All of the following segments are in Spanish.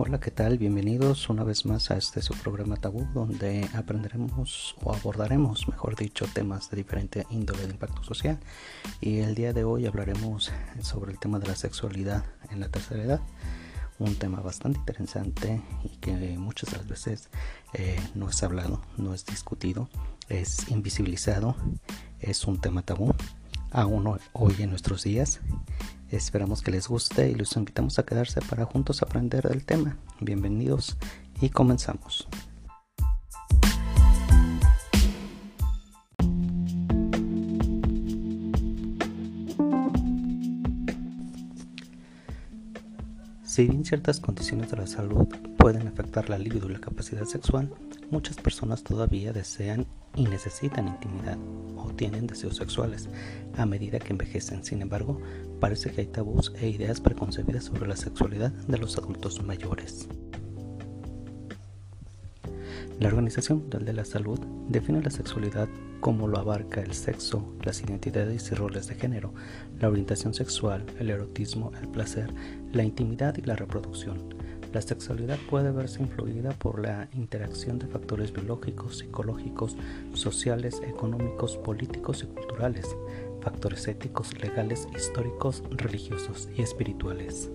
Hola, ¿qué tal? Bienvenidos una vez más a este su programa Tabú, donde aprenderemos o abordaremos, mejor dicho, temas de diferente índole de impacto social. Y el día de hoy hablaremos sobre el tema de la sexualidad en la tercera edad, un tema bastante interesante y que muchas de las veces eh, no es hablado, no es discutido, es invisibilizado, es un tema tabú, aún hoy en nuestros días Esperamos que les guste y los invitamos a quedarse para juntos aprender del tema. Bienvenidos y comenzamos. Si bien ciertas condiciones de la salud pueden afectar la libido y la capacidad sexual, muchas personas todavía desean y necesitan intimidad o tienen deseos sexuales a medida que envejecen. Sin embargo, parece que hay tabús e ideas preconcebidas sobre la sexualidad de los adultos mayores. La Organización Mundial de la Salud define la sexualidad como lo abarca el sexo, las identidades y roles de género, la orientación sexual, el erotismo, el placer, la intimidad y la reproducción. La sexualidad puede verse influida por la interacción de factores biológicos, psicológicos, sociales, económicos, políticos y culturales, factores éticos, legales, históricos, religiosos y espirituales.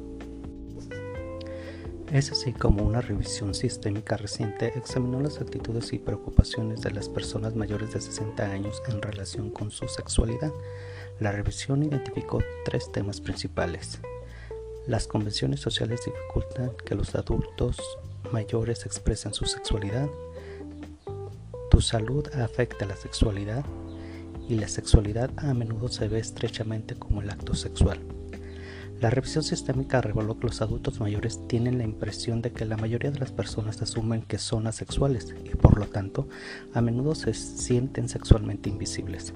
Es así como una revisión sistémica reciente examinó las actitudes y preocupaciones de las personas mayores de 60 años en relación con su sexualidad. La revisión identificó tres temas principales. Las convenciones sociales dificultan que los adultos mayores expresen su sexualidad. Tu salud afecta la sexualidad y la sexualidad a menudo se ve estrechamente como el acto sexual. La revisión sistémica reveló que los adultos mayores tienen la impresión de que la mayoría de las personas asumen que son asexuales y por lo tanto a menudo se sienten sexualmente invisibles.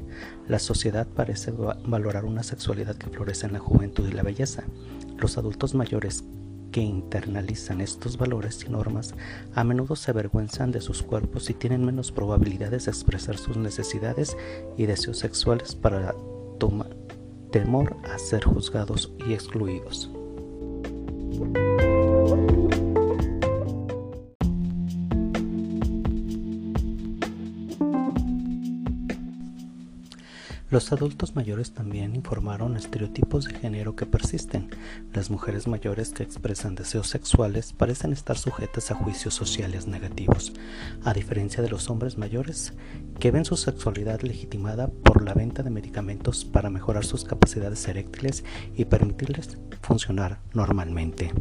La sociedad parece valorar una sexualidad que florece en la juventud y la belleza. Los adultos mayores que internalizan estos valores y normas a menudo se avergüenzan de sus cuerpos y tienen menos probabilidades de expresar sus necesidades y deseos sexuales para temor a ser juzgados y excluidos. Los adultos mayores también informaron estereotipos de género que persisten. Las mujeres mayores que expresan deseos sexuales parecen estar sujetas a juicios sociales negativos, a diferencia de los hombres mayores que ven su sexualidad legitimada por la venta de medicamentos para mejorar sus capacidades eréctiles y permitirles funcionar normalmente.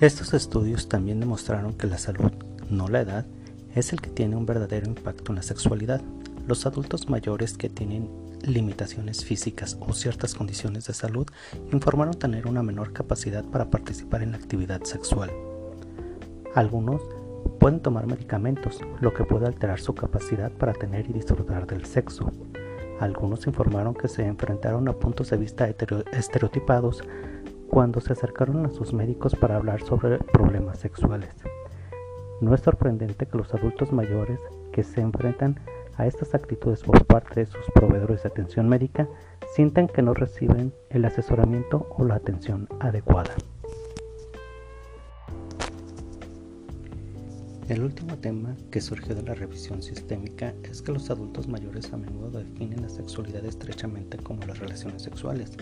Estos estudios también demostraron que la salud, no la edad, es el que tiene un verdadero impacto en la sexualidad. Los adultos mayores que tienen limitaciones físicas o ciertas condiciones de salud informaron tener una menor capacidad para participar en la actividad sexual. Algunos pueden tomar medicamentos, lo que puede alterar su capacidad para tener y disfrutar del sexo. Algunos informaron que se enfrentaron a puntos de vista estereotipados cuando se acercaron a sus médicos para hablar sobre problemas sexuales. No es sorprendente que los adultos mayores que se enfrentan a estas actitudes por parte de sus proveedores de atención médica sientan que no reciben el asesoramiento o la atención adecuada. El último tema que surgió de la revisión sistémica es que los adultos mayores a menudo definen la sexualidad estrechamente como las relaciones sexuales.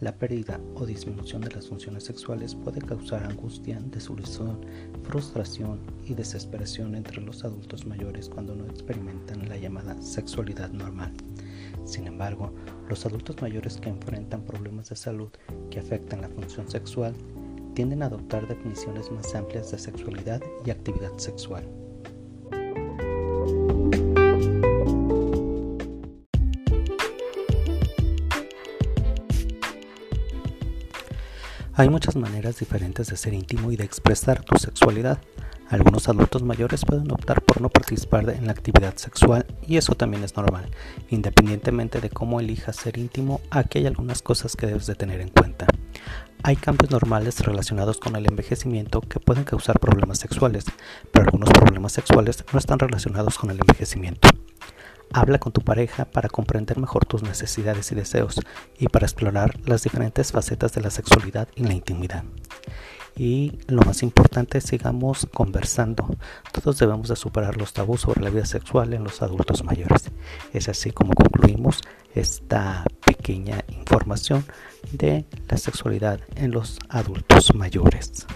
La pérdida o disminución de las funciones sexuales puede causar angustia, desilusión, frustración y desesperación entre los adultos mayores cuando no experimentan la llamada sexualidad normal. Sin embargo, los adultos mayores que enfrentan problemas de salud que afectan la función sexual tienden a adoptar definiciones más amplias de sexualidad y actividad sexual. Hay muchas maneras diferentes de ser íntimo y de expresar tu sexualidad. Algunos adultos mayores pueden optar por no participar en la actividad sexual y eso también es normal. Independientemente de cómo elijas ser íntimo, aquí hay algunas cosas que debes de tener en cuenta. Hay cambios normales relacionados con el envejecimiento que pueden causar problemas sexuales, pero algunos problemas sexuales no están relacionados con el envejecimiento. Habla con tu pareja para comprender mejor tus necesidades y deseos y para explorar las diferentes facetas de la sexualidad y la intimidad. Y lo más importante, sigamos conversando. Todos debemos de superar los tabús sobre la vida sexual en los adultos mayores. Es así como concluimos esta pequeña información de la sexualidad en los adultos mayores.